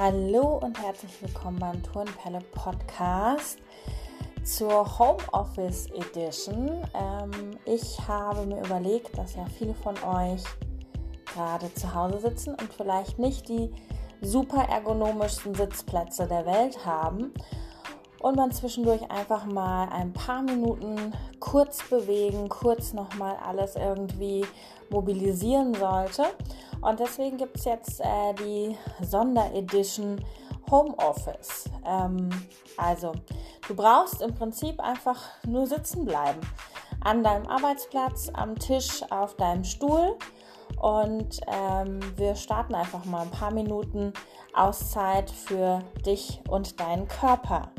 Hallo und herzlich willkommen beim Turnpelle Podcast zur Homeoffice Edition. Ähm, ich habe mir überlegt, dass ja viele von euch gerade zu Hause sitzen und vielleicht nicht die super ergonomischsten Sitzplätze der Welt haben und man zwischendurch einfach mal ein paar Minuten kurz bewegen, kurz nochmal alles irgendwie mobilisieren sollte. Und deswegen gibt es jetzt äh, die Sonderedition Homeoffice. Ähm, also, du brauchst im Prinzip einfach nur sitzen bleiben. An deinem Arbeitsplatz, am Tisch, auf deinem Stuhl. Und ähm, wir starten einfach mal ein paar Minuten Auszeit für dich und deinen Körper.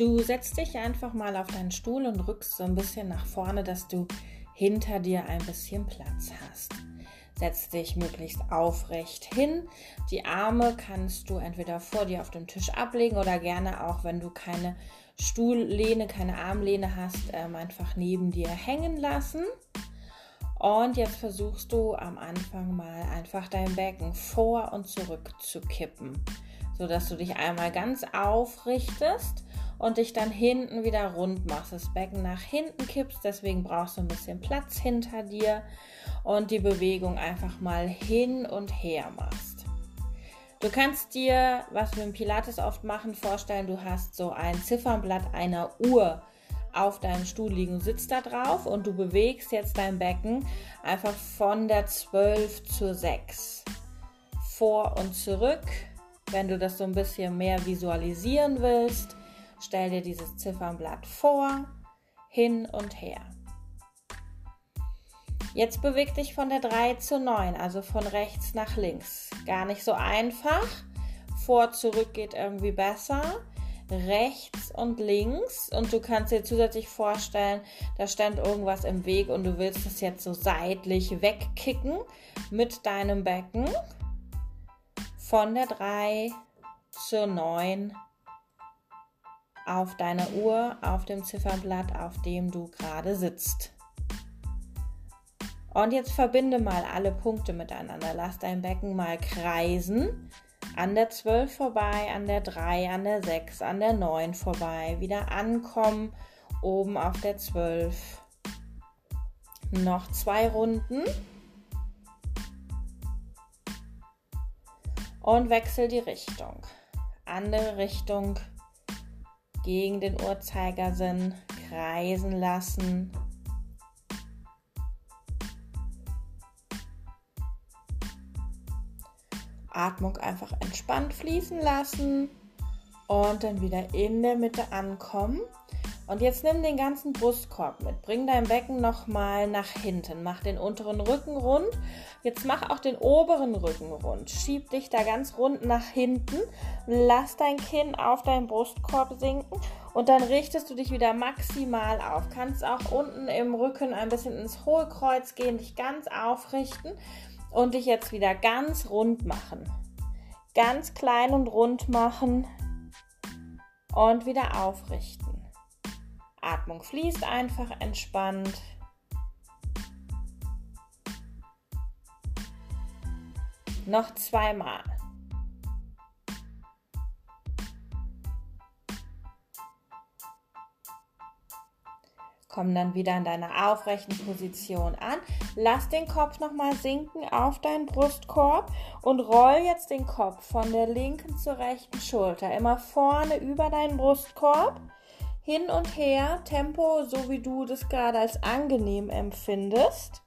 Du setzt dich einfach mal auf deinen Stuhl und rückst so ein bisschen nach vorne, dass du hinter dir ein bisschen Platz hast. Setz dich möglichst aufrecht hin. Die Arme kannst du entweder vor dir auf dem Tisch ablegen oder gerne auch, wenn du keine Stuhllehne, keine Armlehne hast, ähm, einfach neben dir hängen lassen. Und jetzt versuchst du am Anfang mal einfach dein Becken vor und zurück zu kippen, sodass du dich einmal ganz aufrichtest und dich dann hinten wieder rund machst. Das Becken nach hinten kippst, deswegen brauchst du ein bisschen Platz hinter dir und die Bewegung einfach mal hin und her machst. Du kannst dir, was wir im Pilates oft machen, vorstellen, du hast so ein Ziffernblatt einer Uhr auf deinem Stuhl liegen, sitzt da drauf und du bewegst jetzt dein Becken einfach von der 12 zur 6 vor und zurück. Wenn du das so ein bisschen mehr visualisieren willst, Stell dir dieses Ziffernblatt vor, hin und her. Jetzt beweg dich von der 3 zur 9, also von rechts nach links. Gar nicht so einfach. Vor, zurück geht irgendwie besser. Rechts und links. Und du kannst dir zusätzlich vorstellen, da stand irgendwas im Weg und du willst es jetzt so seitlich wegkicken mit deinem Becken. Von der 3 zur 9 auf deiner Uhr, auf dem Ziffernblatt, auf dem du gerade sitzt. Und jetzt verbinde mal alle Punkte miteinander. Lass dein Becken mal kreisen. An der 12 vorbei, an der 3, an der 6, an der 9 vorbei. Wieder ankommen, oben auf der 12. Noch zwei Runden. Und wechsel die Richtung. Andere Richtung gegen den Uhrzeigersinn kreisen lassen. Atmung einfach entspannt fließen lassen und dann wieder in der Mitte ankommen. Und jetzt nimm den ganzen Brustkorb mit. Bring dein Becken nochmal nach hinten. Mach den unteren Rücken rund. Jetzt mach auch den oberen Rücken rund. Schieb dich da ganz rund nach hinten. Lass dein Kinn auf deinen Brustkorb sinken. Und dann richtest du dich wieder maximal auf. Kannst auch unten im Rücken ein bisschen ins Hohlkreuz gehen, dich ganz aufrichten und dich jetzt wieder ganz rund machen. Ganz klein und rund machen und wieder aufrichten. Atmung fließt einfach entspannt. Noch zweimal. Komm dann wieder in deiner aufrechten Position an. Lass den Kopf nochmal sinken auf deinen Brustkorb und roll jetzt den Kopf von der linken zur rechten Schulter. Immer vorne über deinen Brustkorb hin und her, Tempo, so wie du das gerade als angenehm empfindest.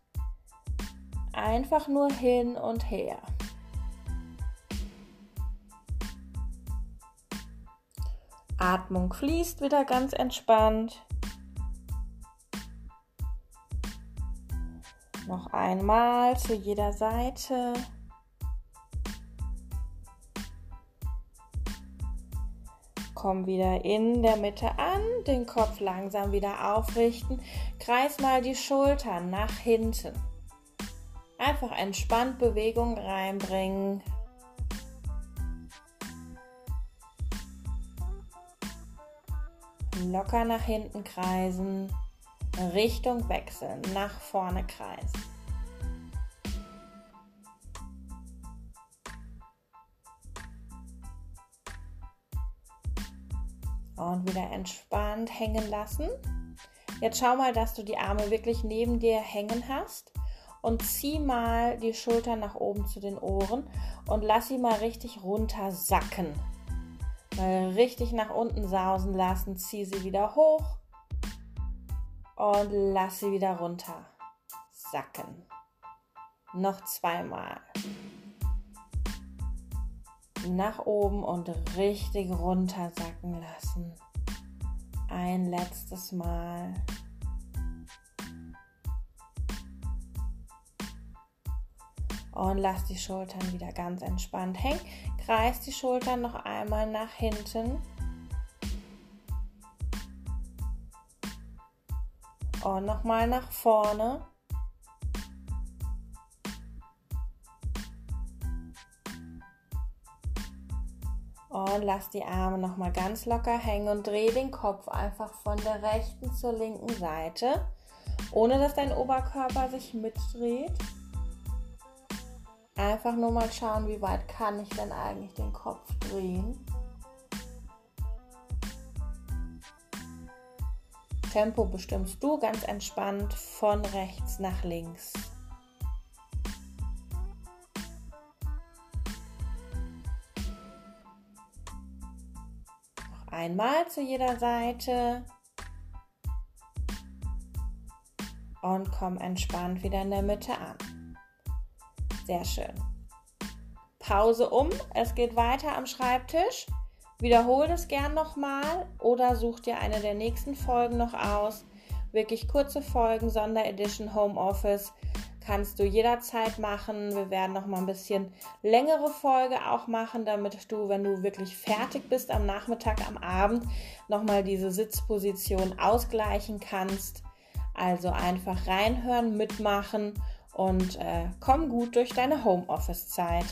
Einfach nur hin und her. Atmung fließt wieder ganz entspannt. Noch einmal zu jeder Seite. Komm wieder in der Mitte an, den Kopf langsam wieder aufrichten. Kreis mal die Schultern nach hinten. Einfach entspannt Bewegung reinbringen. Locker nach hinten kreisen. Richtung wechseln. Nach vorne kreisen. Und wieder entspannt hängen lassen. Jetzt schau mal, dass du die Arme wirklich neben dir hängen hast und zieh mal die Schultern nach oben zu den Ohren und lass sie mal richtig runter sacken. Mal richtig nach unten sausen lassen, zieh sie wieder hoch und lass sie wieder runter sacken. Noch zweimal. Nach oben und richtig runter sacken lassen. Ein letztes Mal. Und lass die Schultern wieder ganz entspannt hängen. Kreis die Schultern noch einmal nach hinten. Und nochmal nach vorne. Und lass die Arme nochmal ganz locker hängen und dreh den Kopf einfach von der rechten zur linken Seite, ohne dass dein Oberkörper sich mitdreht. Einfach nur mal schauen, wie weit kann ich denn eigentlich den Kopf drehen. Tempo bestimmst du ganz entspannt von rechts nach links. Einmal zu jeder Seite. Und komm entspannt wieder in der Mitte an. Sehr schön. Pause um. Es geht weiter am Schreibtisch. Wiederhole es gern nochmal oder such dir eine der nächsten Folgen noch aus. Wirklich kurze Folgen, Sonderedition Homeoffice kannst du jederzeit machen. Wir werden noch mal ein bisschen längere Folge auch machen, damit du, wenn du wirklich fertig bist am Nachmittag, am Abend, noch mal diese Sitzposition ausgleichen kannst. Also einfach reinhören, mitmachen und äh, komm gut durch deine Homeoffice-Zeit.